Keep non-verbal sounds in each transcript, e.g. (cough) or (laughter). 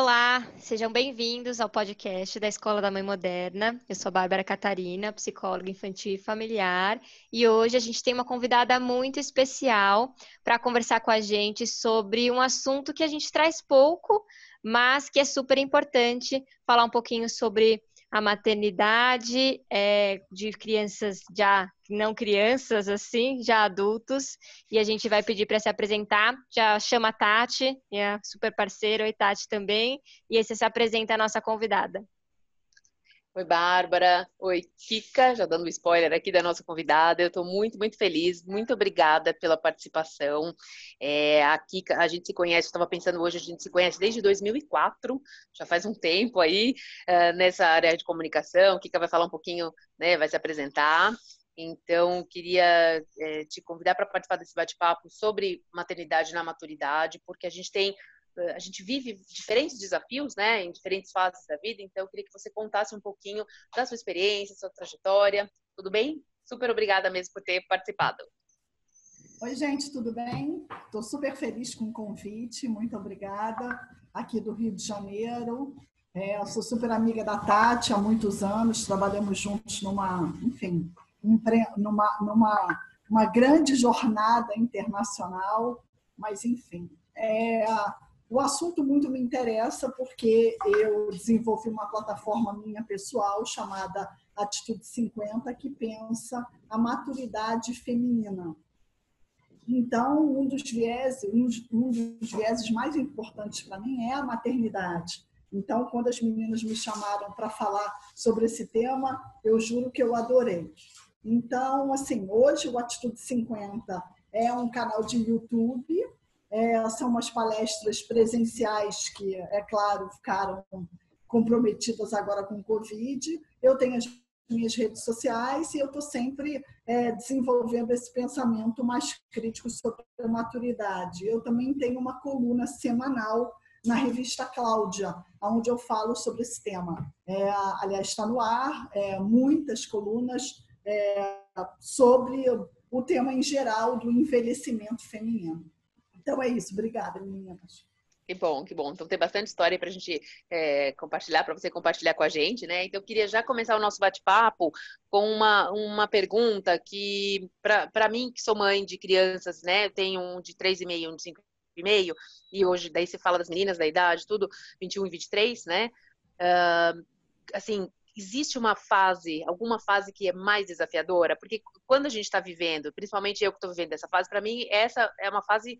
Olá, sejam bem-vindos ao podcast da Escola da Mãe Moderna. Eu sou a Bárbara Catarina, psicóloga infantil e familiar, e hoje a gente tem uma convidada muito especial para conversar com a gente sobre um assunto que a gente traz pouco, mas que é super importante falar um pouquinho sobre a maternidade é, de crianças já não crianças assim, já adultos, e a gente vai pedir para se apresentar. Já chama a Tati, minha super parceira, oi Tati também, e esse se apresenta a nossa convidada. Oi, Bárbara. Oi, Kika. Já dando um spoiler aqui da nossa convidada. Eu estou muito, muito feliz. Muito obrigada pela participação. É, a Kika, a gente se conhece, estava pensando hoje, a gente se conhece desde 2004, já faz um tempo aí uh, nessa área de comunicação. A Kika vai falar um pouquinho, né, vai se apresentar. Então, queria é, te convidar para participar desse bate-papo sobre maternidade na maturidade, porque a gente tem a gente vive diferentes desafios, né, em diferentes fases da vida, então eu queria que você contasse um pouquinho da sua experiência, sua trajetória, tudo bem? Super obrigada mesmo por ter participado. Oi, gente, tudo bem? Estou super feliz com o convite, muito obrigada. Aqui do Rio de Janeiro. É, sou super amiga da Tati há muitos anos, trabalhamos juntos numa, enfim, numa, numa uma grande jornada internacional, mas enfim. É, o assunto muito me interessa porque eu desenvolvi uma plataforma minha pessoal chamada Atitude 50 que pensa a maturidade feminina. Então, um dos vieses, um dos vieses mais importantes para mim é a maternidade. Então, quando as meninas me chamaram para falar sobre esse tema, eu juro que eu adorei. Então, assim, hoje o Atitude 50 é um canal de YouTube é, são umas palestras presenciais que, é claro, ficaram comprometidas agora com o Covid. Eu tenho as minhas redes sociais e eu estou sempre é, desenvolvendo esse pensamento mais crítico sobre a maturidade. Eu também tenho uma coluna semanal na revista Cláudia, onde eu falo sobre esse tema. É, aliás, está no ar é, muitas colunas é, sobre o tema em geral do envelhecimento feminino. Então é isso. Obrigada, meninas. Que bom, que bom. Então tem bastante história para a gente é, compartilhar, para você compartilhar com a gente, né? Então eu queria já começar o nosso bate-papo com uma, uma pergunta que, para mim, que sou mãe de crianças, né? Eu tenho um de 3,5 e um de 5,5, e hoje daí você fala das meninas da idade, tudo, 21 e 23, né? Uh, assim, existe uma fase, alguma fase que é mais desafiadora? Porque quando a gente está vivendo, principalmente eu que estou vivendo essa fase, para mim essa é uma fase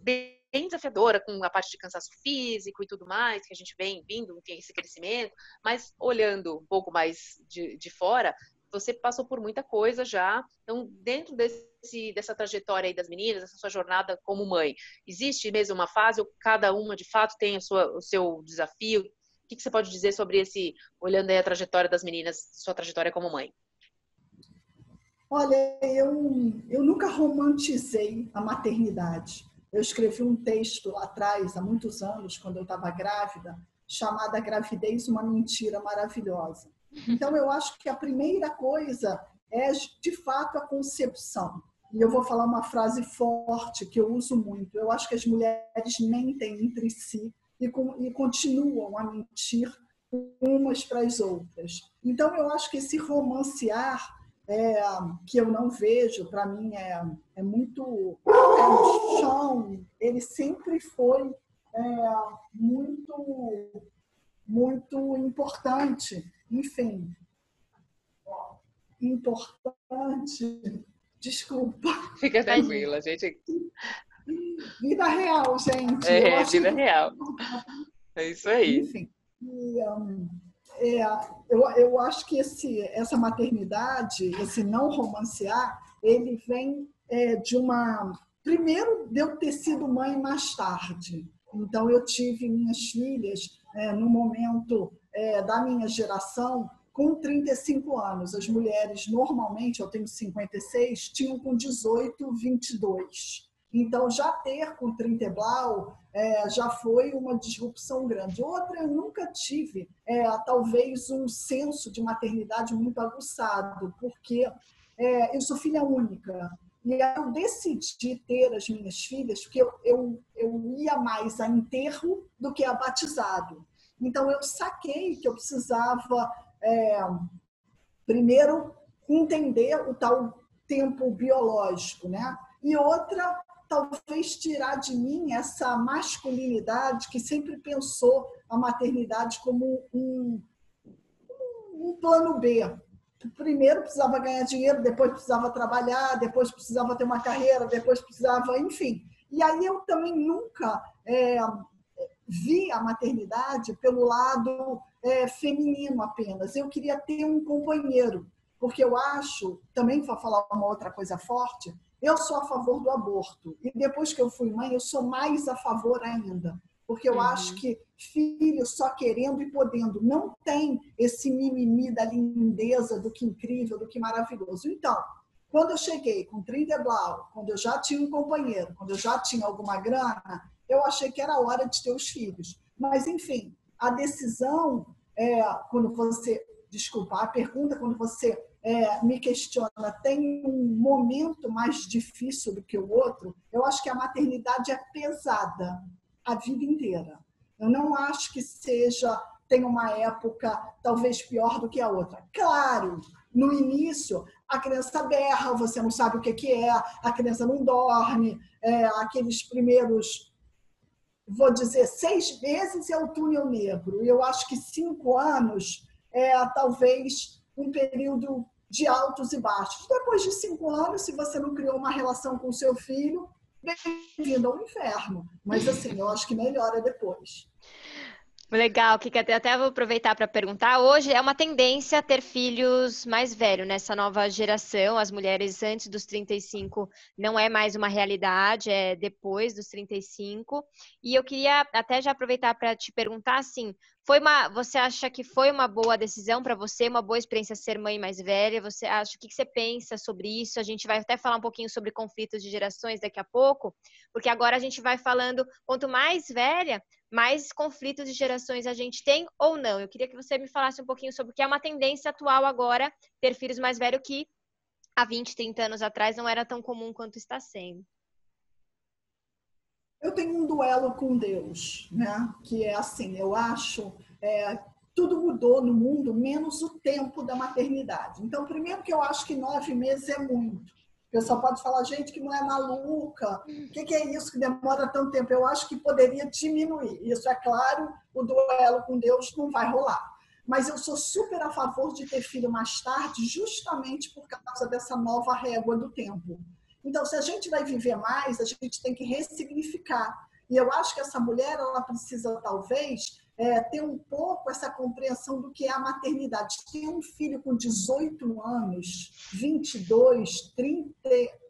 bem desafiadora, com a parte de cansaço físico e tudo mais, que a gente vem vindo, tem esse crescimento, mas olhando um pouco mais de, de fora, você passou por muita coisa já. Então, dentro desse, dessa trajetória aí das meninas, essa sua jornada como mãe, existe mesmo uma fase ou cada uma de fato tem sua, o seu desafio? O que, que você pode dizer sobre esse, olhando aí a trajetória das meninas, sua trajetória como mãe? Olha, eu, eu nunca romantizei a maternidade. Eu escrevi um texto lá atrás, há muitos anos, quando eu estava grávida, chamada Gravidez Uma Mentira Maravilhosa. (laughs) Então, eu acho que a primeira coisa é, de fato, a concepção. E eu vou falar uma frase forte que eu uso muito. Eu acho que as mulheres mentem entre si e, com, e continuam a mentir umas para as outras. Então, eu acho que esse romancear, é, que eu não vejo, para mim é, é muito. É no chão, ele sempre foi é, muito, muito importante. Enfim, importante. Desculpa. Fica tranquila, gente. Vida real, gente. É, vida que... real. (laughs) É isso aí. Enfim. E, um, é, eu, eu acho que esse, essa maternidade, esse não romancear, ele vem é, de uma. Primeiro, de eu ter sido mãe mais tarde. Então, eu tive minhas filhas é, no momento é, da minha geração, com 35 anos. As mulheres, normalmente, eu tenho 56, tinham com 18, 22. Então, já ter com 30 blau é, já foi uma disrupção grande. Outra, eu nunca tive, é, talvez, um senso de maternidade muito aguçado, porque é, eu sou filha única. E eu decidi ter as minhas filhas, porque eu, eu, eu ia mais a enterro do que a batizado. Então, eu saquei que eu precisava, é, primeiro, entender o tal tempo biológico, né? E outra, talvez tirar de mim essa masculinidade que sempre pensou a maternidade como um, um plano B. Primeiro precisava ganhar dinheiro, depois precisava trabalhar, depois precisava ter uma carreira, depois precisava, enfim. E aí eu também nunca é, vi a maternidade pelo lado é, feminino apenas. Eu queria ter um companheiro, porque eu acho, também para falar uma outra coisa forte, eu sou a favor do aborto. E depois que eu fui mãe, eu sou mais a favor ainda. Porque eu uhum. acho que filho só querendo e podendo não tem esse mimimi da lindeza, do que incrível, do que maravilhoso. Então, quando eu cheguei com 30 blau, quando eu já tinha um companheiro, quando eu já tinha alguma grana, eu achei que era hora de ter os filhos. Mas, enfim, a decisão, é, quando você. Desculpa, a pergunta, quando você é, me questiona, tem um momento mais difícil do que o outro, eu acho que a maternidade é pesada a vida inteira. Eu não acho que seja, tem uma época talvez pior do que a outra. Claro, no início, a criança berra, você não sabe o que, é, a criança não dorme, é, aqueles primeiros, vou dizer, seis meses é o túnel negro. Eu acho que cinco anos é talvez um período de altos e baixos. Depois de cinco anos, se você não criou uma relação com seu filho, bem-vindo ao inferno. Mas assim, eu acho que melhora depois. Legal, que até, vou aproveitar para perguntar. Hoje é uma tendência ter filhos mais velhos nessa nova geração. As mulheres antes dos 35 não é mais uma realidade, é depois dos 35. E eu queria até já aproveitar para te perguntar assim, foi uma, você acha que foi uma boa decisão para você, uma boa experiência ser mãe mais velha? Você acha o que, que você pensa sobre isso? A gente vai até falar um pouquinho sobre conflitos de gerações daqui a pouco, porque agora a gente vai falando quanto mais velha, mais conflitos de gerações a gente tem ou não. Eu queria que você me falasse um pouquinho sobre o que é uma tendência atual agora ter filhos mais velhos que há 20, 30 anos atrás não era tão comum quanto está sendo eu tenho um duelo com Deus, né? Que é assim, eu acho é, tudo mudou no mundo, menos o tempo da maternidade. Então, primeiro que eu acho que nove meses é muito. Pessoal pode falar, gente, que não é maluca. O que, que, é isso que demora tanto tempo? Eu acho que poderia diminuir. Isso é claro, o duelo com Deus não vai rolar. Mas eu sou super a favor de ter filho mais tarde, justamente por causa dessa nova régua do tempo. Então, se a gente vai viver mais, a gente tem que ressignificar. E eu acho que essa mulher, ela precisa, talvez, é, ter um pouco essa compreensão do que é a maternidade. Ter um filho com 18 anos, 22, 30,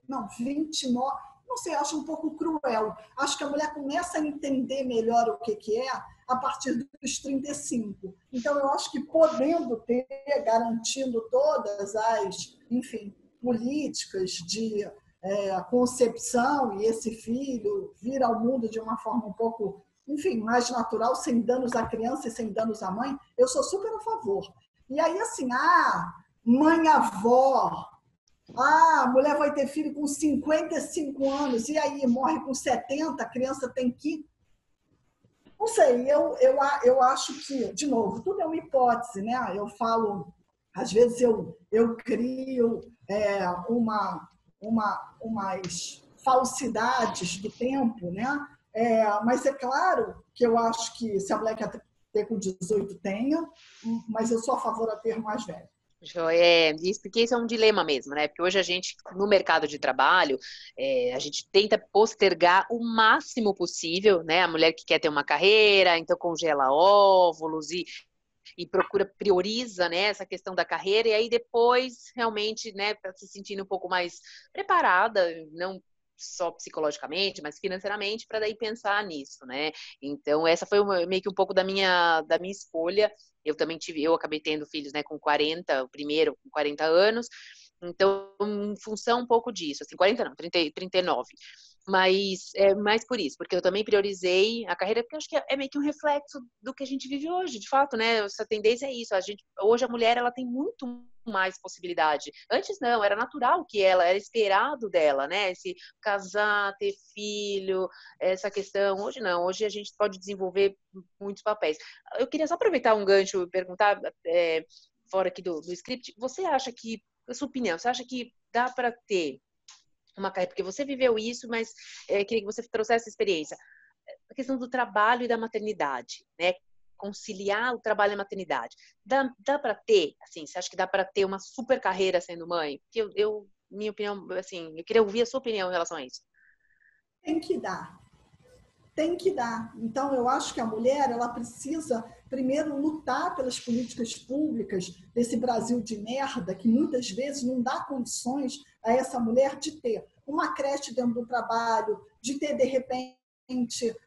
não, 29, não sei, acho um pouco cruel. Acho que a mulher começa a entender melhor o que, que é a partir dos 35. Então, eu acho que podendo ter, garantindo todas as, enfim, políticas de é, concepção e esse filho vir ao mundo de uma forma um pouco, enfim, mais natural, sem danos à criança e sem danos à mãe, eu sou super a favor. E aí, assim, ah, mãe-avó, ah, a mulher vai ter filho com 55 anos, e aí morre com 70, a criança tem que. Não sei, eu, eu, eu acho que, de novo, tudo é uma hipótese, né? Eu falo, às vezes eu, eu crio é, uma, uma, umas falsidades do tempo, né? É, mas é claro que eu acho que se a mulher quer ter com 18, tenha, mas eu sou a favor a ter mais velho. É, isso porque isso é um dilema mesmo, né? Porque hoje a gente, no mercado de trabalho, é, a gente tenta postergar o máximo possível, né? A mulher que quer ter uma carreira, então congela óvulos e e procura, prioriza né, essa questão da carreira, e aí depois realmente, né, para se sentindo um pouco mais preparada, não só psicologicamente, mas financeiramente, para daí pensar nisso, né? Então, essa foi uma, meio que um pouco da minha, da minha escolha. Eu também tive, eu acabei tendo filhos, né, com 40, o primeiro com 40 anos. Então, em função um pouco disso, assim, 40 não, 30, 39. Mas é mais por isso, porque eu também priorizei a carreira, porque acho que é meio que um reflexo do que a gente vive hoje, de fato, né? Essa tendência é isso. A gente, hoje a mulher ela tem muito mais possibilidade. Antes não, era natural que ela, era esperado dela, né? Esse casar, ter filho, essa questão. Hoje não, hoje a gente pode desenvolver muitos papéis. Eu queria só aproveitar um gancho e perguntar, é, fora aqui do, do script, você acha que, a sua opinião, você acha que dá para ter uma carreira, porque você viveu isso, mas é, queria que você trouxesse essa experiência. A questão do trabalho e da maternidade, né? Conciliar o trabalho e a maternidade. Dá, dá para ter, assim, você acha que dá para ter uma super carreira sendo mãe? Porque eu, eu, minha opinião, assim, eu queria ouvir a sua opinião em relação a isso. Tem que dar. Tem que dar. Então, eu acho que a mulher, ela precisa primeiro lutar pelas políticas públicas desse Brasil de merda que muitas vezes não dá condições a essa mulher de ter uma creche dentro do trabalho, de ter de repente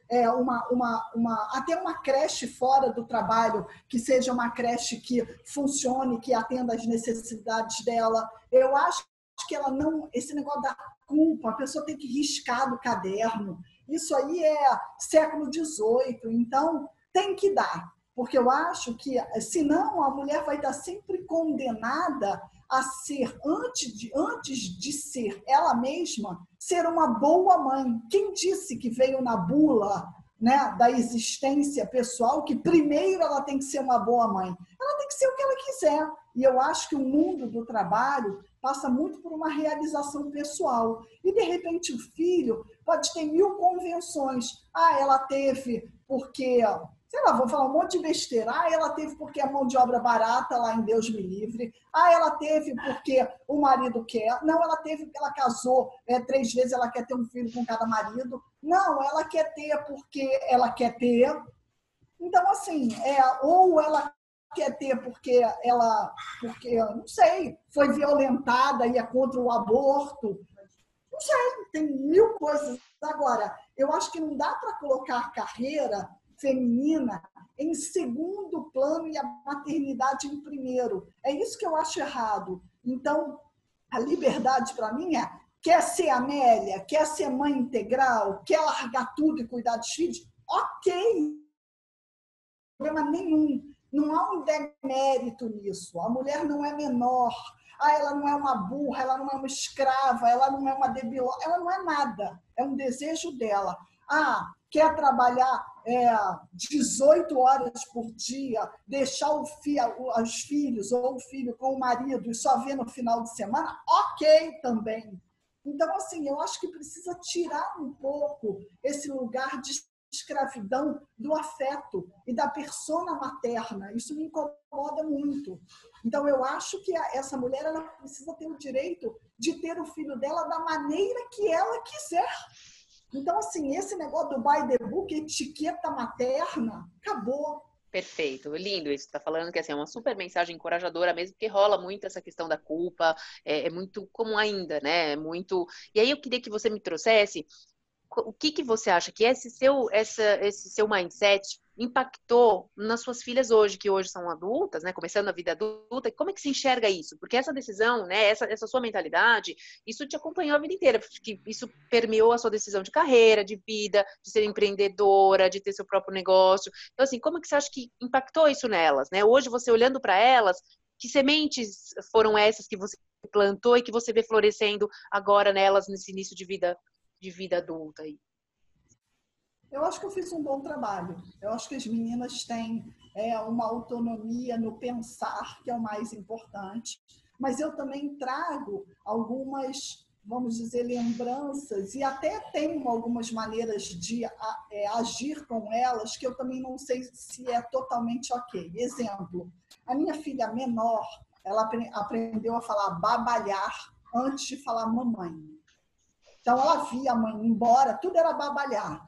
é, uma, uma, uma, até uma creche fora do trabalho, que seja uma creche que funcione, que atenda às necessidades dela. Eu acho que ela não, esse negócio da culpa, a pessoa tem que riscar do caderno. Isso aí é século XVIII, então tem que dar porque eu acho que, senão, a mulher vai estar sempre condenada a ser, antes de, antes de ser ela mesma, ser uma boa mãe. Quem disse que veio na bula né, da existência pessoal que primeiro ela tem que ser uma boa mãe? Ela tem que ser o que ela quiser. E eu acho que o mundo do trabalho passa muito por uma realização pessoal. E, de repente, o filho pode ter mil convenções. Ah, ela teve porque sei lá, vou falar um monte de besteira. Ah, ela teve porque a mão de obra barata lá em Deus me livre. Ah, ela teve porque o marido quer. Não, ela teve porque ela casou é, três vezes, ela quer ter um filho com cada marido. Não, ela quer ter porque ela quer ter. Então, assim, é, ou ela quer ter porque ela, porque, não sei, foi violentada e é contra o aborto. Não sei, tem mil coisas. Agora, eu acho que não dá para colocar carreira feminina em segundo plano e a maternidade em primeiro. É isso que eu acho errado. Então, a liberdade para mim é quer ser Amélia, quer ser mãe integral, quer largar tudo e cuidar dos filhos, ok. Problema nenhum. Não há um demérito nisso. A mulher não é menor. Ah, ela não é uma burra, ela não é uma escrava, ela não é uma debiló, ela não é nada. É um desejo dela. Ah, quer trabalhar é, 18 horas por dia, deixar o fi, os filhos ou o filho com o marido e só ver no final de semana, ok também. Então, assim, eu acho que precisa tirar um pouco esse lugar de escravidão do afeto e da persona materna. Isso me incomoda muito. Então, eu acho que essa mulher ela precisa ter o direito de ter o filho dela da maneira que ela quiser. Então, assim, esse negócio do by the book, etiqueta materna, acabou. Perfeito, lindo isso. Está falando que assim, é uma super mensagem encorajadora mesmo, porque rola muito essa questão da culpa, é, é muito comum ainda, né? É muito. E aí eu queria que você me trouxesse o que, que você acha que esse seu, essa, esse seu mindset impactou nas suas filhas hoje, que hoje são adultas, né, começando a vida adulta, como é que se enxerga isso? Porque essa decisão, né, essa, essa sua mentalidade, isso te acompanhou a vida inteira, que isso permeou a sua decisão de carreira, de vida, de ser empreendedora, de ter seu próprio negócio. Então, assim, como é que você acha que impactou isso nelas, né? Hoje, você olhando para elas, que sementes foram essas que você plantou e que você vê florescendo agora nelas nesse início de vida de vida adulta aí? Eu acho que eu fiz um bom trabalho. Eu acho que as meninas têm é, uma autonomia no pensar, que é o mais importante. Mas eu também trago algumas, vamos dizer, lembranças e até tenho algumas maneiras de é, agir com elas que eu também não sei se é totalmente ok. Exemplo, a minha filha menor, ela aprendeu a falar babalhar antes de falar mamãe. Então ela via a mãe embora, tudo era babalhar.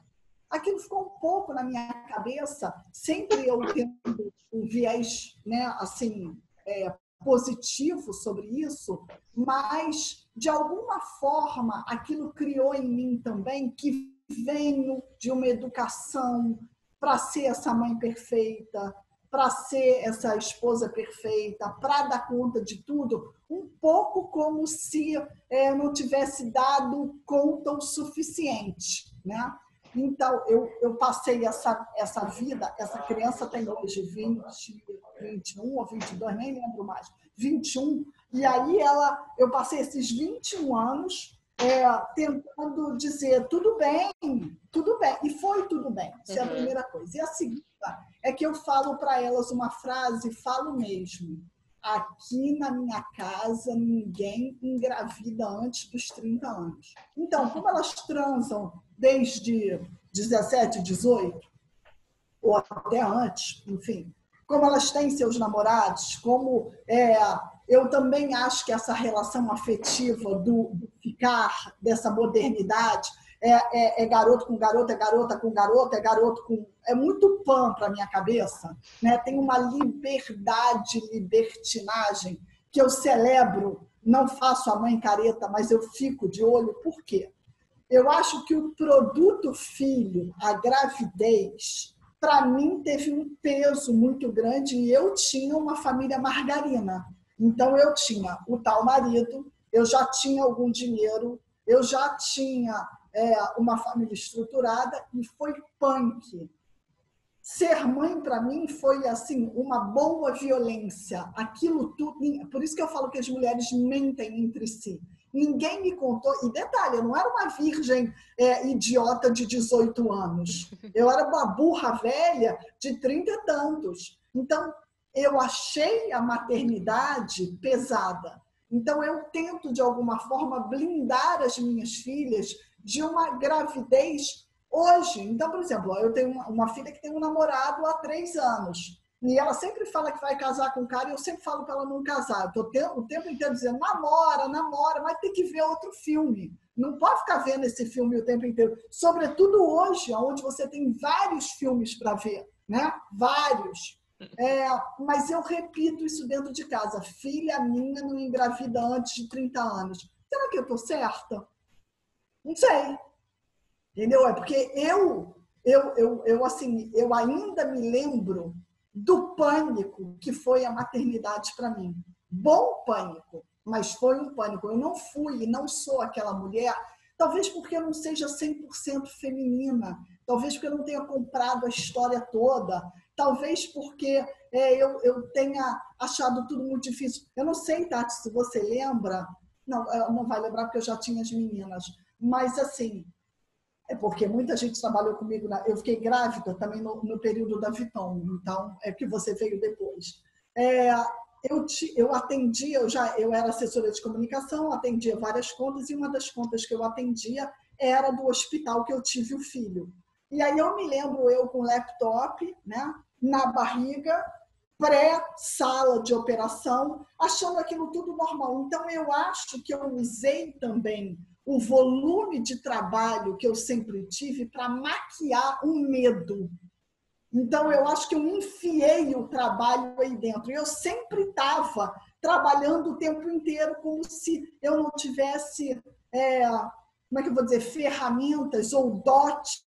Aquilo ficou um pouco na minha cabeça, sempre eu tendo o viés, né, assim, é, positivo sobre isso, mas de alguma forma aquilo criou em mim também que venho de uma educação para ser essa mãe perfeita, para ser essa esposa perfeita, para dar conta de tudo, um pouco como se é, não tivesse dado conta o suficiente, né? Então, eu, eu passei essa, essa vida, essa criança tem hoje 20, 21 ou 22, nem lembro mais, 21, e aí ela, eu passei esses 21 anos é, tentando dizer tudo bem, tudo bem, e foi tudo bem, essa uhum. é a uhum. primeira coisa. E a segunda é que eu falo para elas uma frase, falo mesmo, aqui na minha casa ninguém engravida antes dos 30 anos. Então, como elas transam desde 17, 18, ou até antes, enfim, como elas têm seus namorados, como é, eu também acho que essa relação afetiva do, do ficar, dessa modernidade, é, é, é, garoto com garota, é garota com garota, é garoto com. É muito pan para minha cabeça. Né? Tem uma liberdade, libertinagem, que eu celebro. Não faço a mãe careta, mas eu fico de olho. Por quê? Eu acho que o produto filho, a gravidez, para mim teve um peso muito grande e eu tinha uma família margarina. Então eu tinha o tal marido, eu já tinha algum dinheiro, eu já tinha é, uma família estruturada e foi punk. Ser mãe para mim foi assim uma boa violência. Aquilo tudo, por isso que eu falo que as mulheres mentem entre si. Ninguém me contou. E detalhe, eu não era uma virgem é, idiota de 18 anos. Eu era uma burra velha de 30 e tantos. Então, eu achei a maternidade pesada. Então, eu tento, de alguma forma, blindar as minhas filhas de uma gravidez hoje. Então, por exemplo, eu tenho uma filha que tem um namorado há três anos. E ela sempre fala que vai casar com o cara e eu sempre falo para ela não casar. Eu estou o tempo inteiro dizendo, namora, namora, mas tem que ver outro filme. Não pode ficar vendo esse filme o tempo inteiro. Sobretudo hoje, onde você tem vários filmes para ver, né? Vários. É, mas eu repito isso dentro de casa. Filha minha não engravida antes de 30 anos. Será que eu estou certa? Não sei. Entendeu? É porque eu, eu, eu, eu, assim, eu ainda me lembro do pânico que foi a maternidade para mim. Bom pânico, mas foi um pânico. Eu não fui e não sou aquela mulher, talvez porque eu não seja 100% feminina, talvez porque eu não tenha comprado a história toda, talvez porque é, eu, eu tenha achado tudo muito difícil. Eu não sei, Tati, se você lembra, não, não vai lembrar porque eu já tinha as meninas, mas assim, é porque muita gente trabalhou comigo. Na, eu fiquei grávida também no, no, período da Viton, então é que você veio depois. É, eu, te, eu atendia, eu já eu era assessora de comunicação, atendia várias contas e uma das contas que eu atendia era do hospital que eu tive o filho. E aí eu me lembro eu com laptop, né, na barriga, pré-sala de operação, achando aquilo tudo normal. Então eu acho que eu usei também o volume de trabalho que eu sempre tive para maquiar um medo. Então, eu acho que eu enfiei o trabalho aí dentro. Eu sempre estava trabalhando o tempo inteiro como se eu não tivesse, é, como é que eu vou dizer, ferramentas ou dotes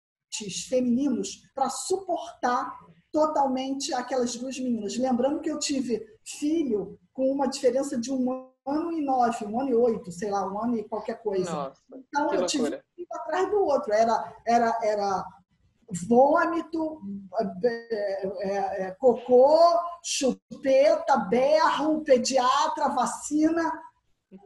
femininos para suportar totalmente aquelas duas meninas. Lembrando que eu tive filho com uma diferença de um ano e nove, um ano e oito, sei lá, um ano e qualquer coisa. Nossa, então eu tive um atrás do outro. Era, era, era vômito, é, é, é, cocô, chupeta, berro, pediatra, vacina.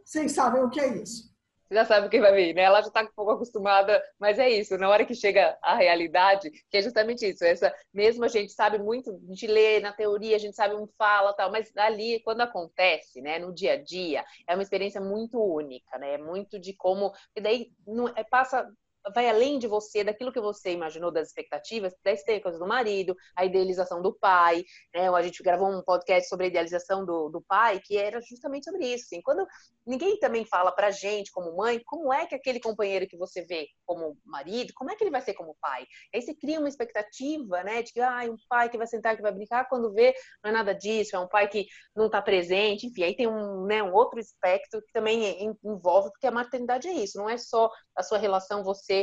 Vocês sabem o que é isso já sabe o que vai vir, né? Ela já está um pouco acostumada, mas é isso, na hora que chega a realidade, que é justamente isso, essa mesmo a gente sabe muito de ler na teoria, a gente sabe um fala tal, mas ali quando acontece, né, no dia a dia, é uma experiência muito única, né? É muito de como e daí não, é, passa vai além de você, daquilo que você imaginou das expectativas, daí tem a coisa do marido, a idealização do pai, né? A gente gravou um podcast sobre a idealização do, do pai, que era justamente sobre isso. Assim, quando ninguém também fala pra gente, como mãe, como é que aquele companheiro que você vê como marido, como é que ele vai ser como pai? Aí você cria uma expectativa, né? De que, ah, um pai que vai sentar, que vai brincar, quando vê, não é nada disso, é um pai que não tá presente, enfim, aí tem um, né, um outro aspecto que também envolve, porque a maternidade é isso, não é só a sua relação você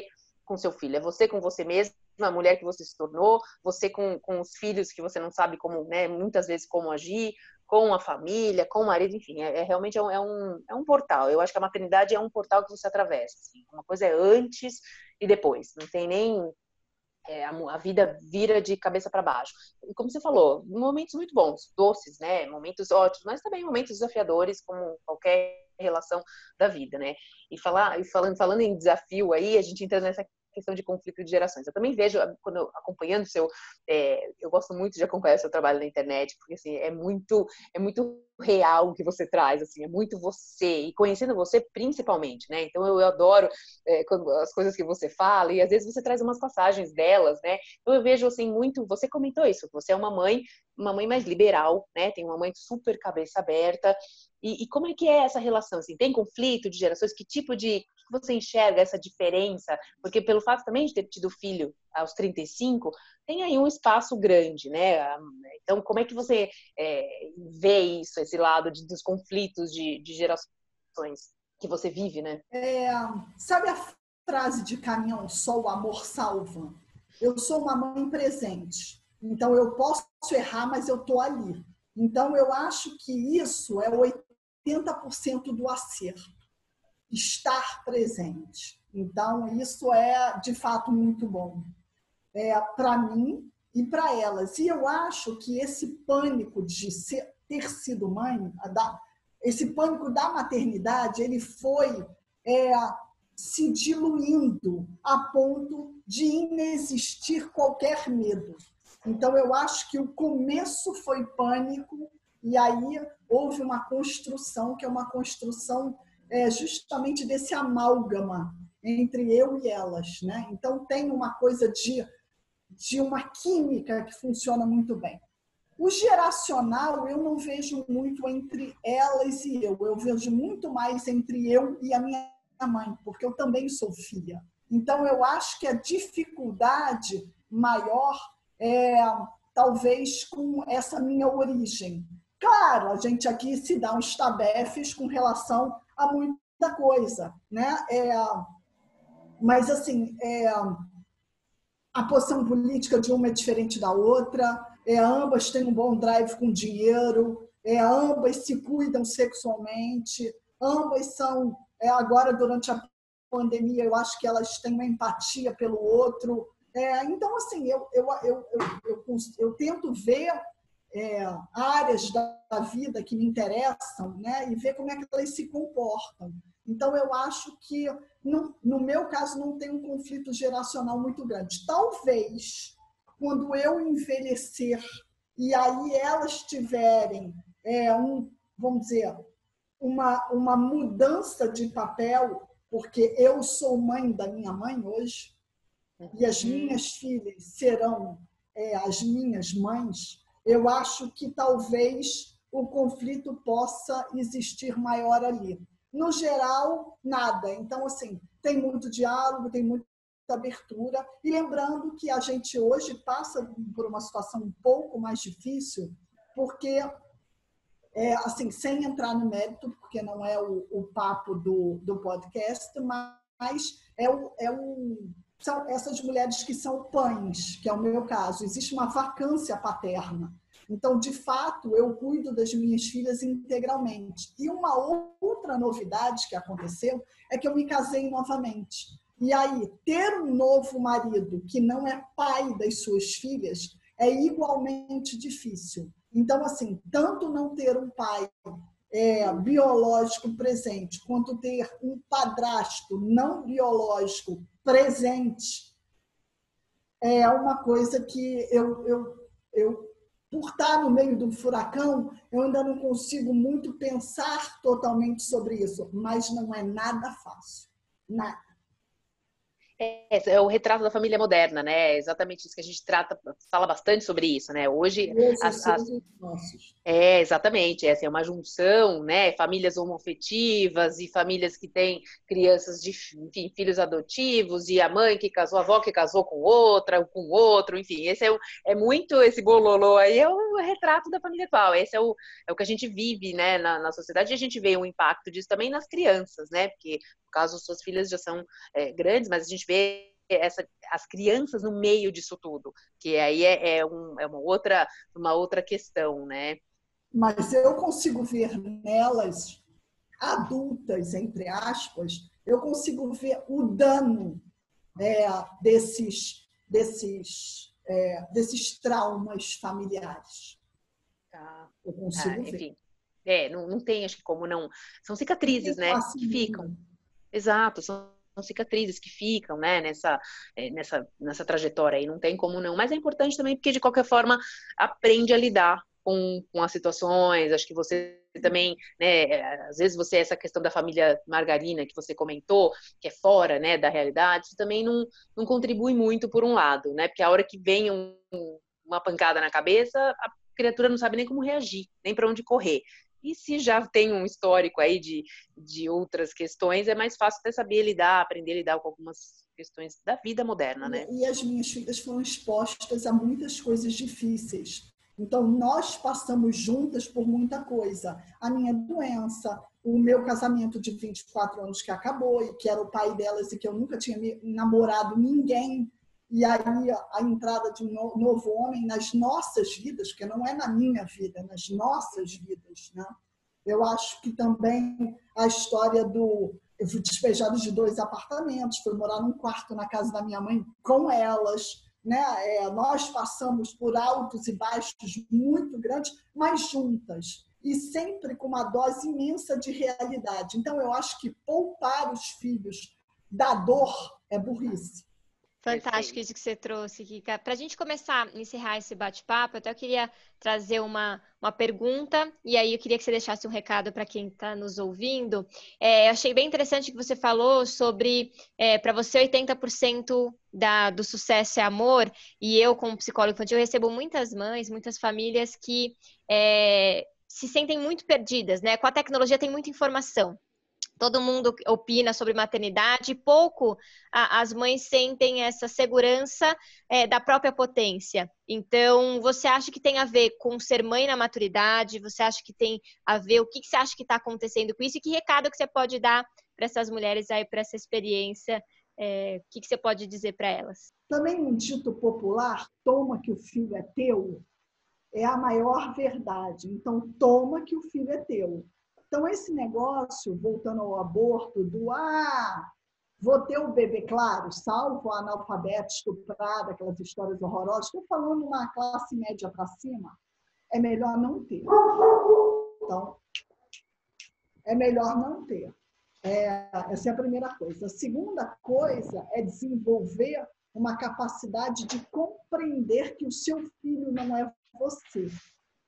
com seu filho, é você com você mesmo, a mulher que você se tornou, você com, com os filhos que você não sabe como, né, muitas vezes como agir, com a família, com o marido, enfim, é, é realmente é um, é um, é um portal. Eu acho que a maternidade é um portal que você atravessa. Assim. Uma coisa é antes e depois. Não tem nem é, a, a, vida vira de cabeça para baixo. E como você falou, momentos muito bons, doces, né? Momentos ótimos, mas também momentos desafiadores, como qualquer relação da vida, né? E falar, e falando, falando em desafio aí, a gente entra nessa questão de conflito de gerações. Eu também vejo, quando eu, acompanhando o seu, é, eu gosto muito de acompanhar o seu trabalho na internet, porque assim, é muito, é muito real o que você traz, assim, é muito você, e conhecendo você principalmente, né? Então eu, eu adoro é, quando, as coisas que você fala, e às vezes você traz umas passagens delas, né? Então eu vejo, assim, muito, você comentou isso, você é uma mãe, uma mãe mais liberal, né? Tem uma mãe super cabeça aberta, e, e como é que é essa relação, assim? Tem conflito de gerações? Que tipo de, você enxerga essa diferença? Porque pelo fato também de ter tido filho aos 35, tem aí um espaço grande, né? Então, como é que você é, vê isso, esse lado de, dos conflitos de, de gerações que você vive, né? É, sabe a frase de caminhão, só o amor salva? Eu sou uma mãe presente, então eu posso errar, mas eu tô ali. Então, eu acho que isso é 80% do acerto estar presente. Então, isso é de fato muito bom é, para mim e para elas. E eu acho que esse pânico de ser, ter sido mãe, esse pânico da maternidade, ele foi é, se diluindo a ponto de inexistir qualquer medo. Então, eu acho que o começo foi pânico, e aí houve uma construção, que é uma construção é, justamente desse amálgama entre eu e elas, né? Então tem uma coisa de, de uma química que funciona muito bem. O geracional eu não vejo muito entre elas e eu, eu vejo muito mais entre eu e a minha mãe, porque eu também sou filha. Então eu acho que a dificuldade maior é talvez com essa minha origem. Claro, a gente aqui se dá uns tabefes com relação a muita coisa, né? É, mas, assim, é, a posição política de uma é diferente da outra, é, ambas têm um bom drive com dinheiro, é, ambas se cuidam sexualmente, ambas são, é, agora durante a pandemia, eu acho que elas têm uma empatia pelo outro. É, então, assim, eu, eu, eu, eu, eu, tento ver é, áreas da vida que me interessam né, e ver como é que elas se comportam. Então, eu acho que, no, no meu caso, não tem um conflito geracional muito grande. Talvez, quando eu envelhecer e aí elas tiverem é, um, vamos dizer, uma, uma mudança de papel, porque eu sou mãe da minha mãe hoje, e as uhum. minhas filhas serão é, as minhas mães, eu acho que talvez o conflito possa existir maior ali. No geral, nada. Então, assim, tem muito diálogo, tem muita abertura. E lembrando que a gente hoje passa por uma situação um pouco mais difícil, porque, é, assim, sem entrar no mérito, porque não é o, o papo do, do podcast, mas é o, é o são essas mulheres que são pães, que é o meu caso. Existe uma vacância paterna. Então, de fato, eu cuido das minhas filhas integralmente. E uma outra novidade que aconteceu é que eu me casei novamente. E aí, ter um novo marido que não é pai das suas filhas é igualmente difícil. Então, assim, tanto não ter um pai é, biológico presente, quanto ter um padrasto não biológico presente, é uma coisa que eu, eu, eu, por estar no meio do furacão, eu ainda não consigo muito pensar totalmente sobre isso, mas não é nada fácil. Nada. É, é, o retrato da família moderna, né? É exatamente isso que a gente trata, fala bastante sobre isso, né? Hoje. As, as... É, exatamente. Essa é uma junção, né? Famílias homoafetivas e famílias que têm crianças de enfim, filhos adotivos, e a mãe que casou, a avó que casou com outra, com outro, enfim. Esse é, o, é muito esse bololô aí, é o retrato da família atual. Esse é o, é o que a gente vive, né, na, na sociedade, e a gente vê o impacto disso também nas crianças, né? Porque, caso, suas filhas já são é, grandes, mas a gente vê essa, as crianças no meio disso tudo, que aí é, é, um, é uma, outra, uma outra questão, né? Mas eu consigo ver nelas, adultas, entre aspas, eu consigo ver o dano é, desses, desses, é, desses traumas familiares. Tá. Eu consigo ah, enfim. ver. É, não, não tem, acho que como não. São cicatrizes, né? Que ficam. Exato, são são cicatrizes que ficam, né, nessa, é, nessa, nessa trajetória aí, não tem como não. Mas é importante também porque, de qualquer forma, aprende a lidar com, com as situações, acho que você também, né, às vezes você, essa questão da família margarina que você comentou, que é fora, né, da realidade, isso também não, não contribui muito por um lado, né, porque a hora que vem um, uma pancada na cabeça, a criatura não sabe nem como reagir, nem para onde correr. E se já tem um histórico aí de, de outras questões, é mais fácil até saber lidar, aprender a lidar com algumas questões da vida moderna, né? E as minhas filhas foram expostas a muitas coisas difíceis. Então, nós passamos juntas por muita coisa. A minha doença, o meu casamento de 24 anos que acabou, e que era o pai delas e que eu nunca tinha namorado ninguém e aí a entrada de um novo homem nas nossas vidas, porque não é na minha vida, é nas nossas vidas, né? Eu acho que também a história do eu fui despejada de dois apartamentos, fui morar num quarto na casa da minha mãe com elas, né? É, nós passamos por altos e baixos muito grandes, mas juntas e sempre com uma dose imensa de realidade. Então eu acho que poupar os filhos da dor é burrice. Fantástico isso que você trouxe, Kika. Para a gente começar a encerrar esse bate-papo, eu até queria trazer uma, uma pergunta, e aí eu queria que você deixasse um recado para quem está nos ouvindo. É, eu achei bem interessante que você falou sobre, é, para você, 80% da, do sucesso é amor, e eu, como psicólogo infantil, recebo muitas mães, muitas famílias que é, se sentem muito perdidas, né? Com a tecnologia tem muita informação todo mundo opina sobre maternidade, pouco a, as mães sentem essa segurança é, da própria potência. Então, você acha que tem a ver com ser mãe na maturidade? Você acha que tem a ver? O que, que você acha que está acontecendo com isso? E que recado que você pode dar para essas mulheres aí, para essa experiência? É, o que, que você pode dizer para elas? Também um dito popular, toma que o filho é teu, é a maior verdade. Então, toma que o filho é teu. Então, esse negócio, voltando ao aborto, do ah, vou ter o bebê, claro, salvo a analfabeta estuprada, aquelas histórias horrorosas, estou falando uma classe média para cima, é melhor não ter. Então, é melhor não ter. É, essa é a primeira coisa. A segunda coisa é desenvolver uma capacidade de compreender que o seu filho não é você.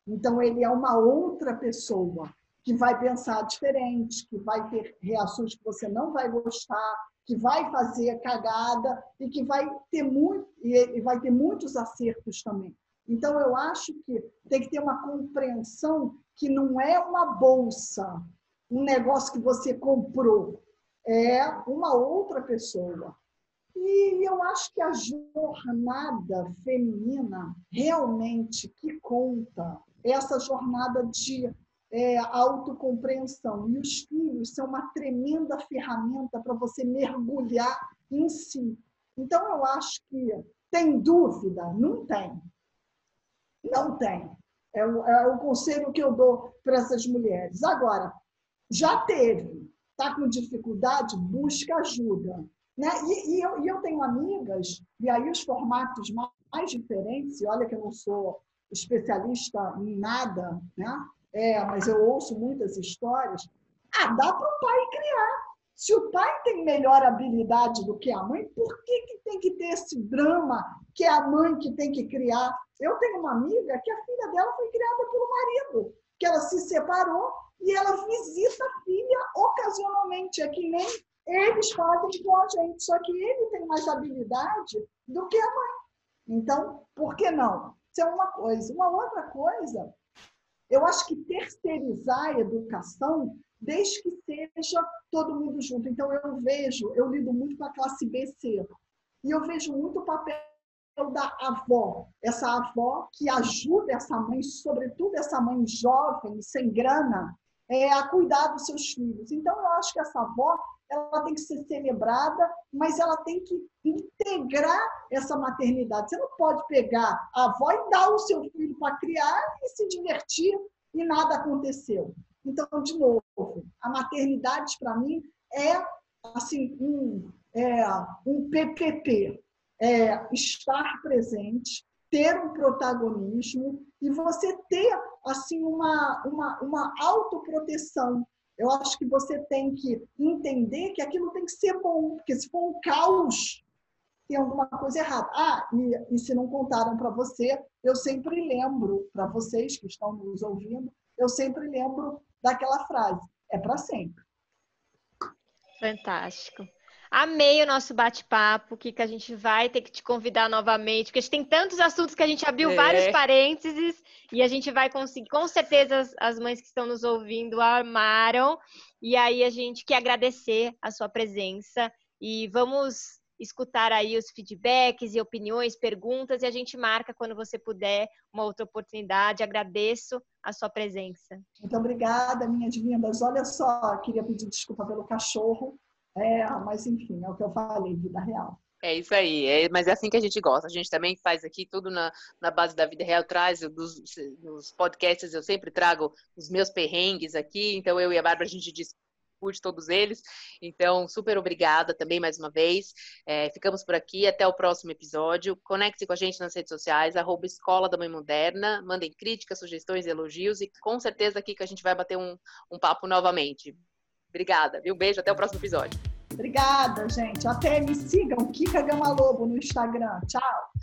Então, ele é uma outra pessoa que vai pensar diferente, que vai ter reações que você não vai gostar, que vai fazer cagada e que vai ter muito e vai ter muitos acertos também. Então eu acho que tem que ter uma compreensão que não é uma bolsa, um negócio que você comprou, é uma outra pessoa. E eu acho que a jornada feminina realmente que conta essa jornada de é, autocompreensão. E os filhos são uma tremenda ferramenta para você mergulhar em si. Então, eu acho que tem dúvida? Não tem. Não tem. É o, é o conselho que eu dou para essas mulheres. Agora, já teve, está com dificuldade, busca ajuda. Né? E, e, eu, e eu tenho amigas, e aí os formatos mais, diferentes, e olha que eu não sou especialista em nada, né? É, mas eu ouço muitas histórias. Ah, dá para o pai criar. Se o pai tem melhor habilidade do que a mãe, por que, que tem que ter esse drama que é a mãe que tem que criar? Eu tenho uma amiga que a filha dela foi criada pelo marido, que ela se separou e ela visita a filha ocasionalmente. É que nem eles fazem com a gente, só que ele tem mais habilidade do que a mãe. Então, por que não? Isso é uma coisa. Uma outra coisa, eu acho que terceirizar a educação, desde que seja todo mundo junto. Então, eu vejo, eu lido muito com a classe BC, e eu vejo muito o papel da avó, essa avó que ajuda essa mãe, sobretudo essa mãe jovem, sem grana, é, a cuidar dos seus filhos. Então, eu acho que essa avó ela tem que ser celebrada, mas ela tem que integrar essa maternidade. Você não pode pegar a avó e dar o seu filho para criar e se divertir e nada aconteceu. Então, de novo, a maternidade para mim é assim um, é, um PPP, é estar presente, ter um protagonismo e você ter assim uma, uma, uma autoproteção. Eu acho que você tem que entender que aquilo tem que ser bom, porque se for um caos, tem alguma coisa errada. Ah, e, e se não contaram para você, eu sempre lembro, para vocês que estão nos ouvindo, eu sempre lembro daquela frase: é para sempre. Fantástico. Amei o nosso bate-papo, que a gente vai ter que te convidar novamente, porque a gente tem tantos assuntos que a gente abriu é. vários parênteses e a gente vai conseguir, com certeza as, as mães que estão nos ouvindo amaram, e aí a gente quer agradecer a sua presença e vamos escutar aí os feedbacks e opiniões, perguntas, e a gente marca quando você puder uma outra oportunidade. Agradeço a sua presença. Muito obrigada, minhas lindas. Olha só, queria pedir desculpa pelo cachorro, é, mas enfim, é o que eu falei, vida real. É isso aí, é, mas é assim que a gente gosta. A gente também faz aqui tudo na, na base da vida real, traz dos, podcasts, eu sempre trago os meus perrengues aqui, então eu e a Bárbara a gente discute todos eles. Então, super obrigada também mais uma vez. É, ficamos por aqui, até o próximo episódio. Conecte-se com a gente nas redes sociais, arroba Escola da Mãe Moderna. Mandem críticas, sugestões, elogios e com certeza aqui que a gente vai bater um, um papo novamente. Obrigada, viu? Beijo, até o próximo episódio. Obrigada, gente. Até me sigam, Kika Gama Lobo no Instagram. Tchau.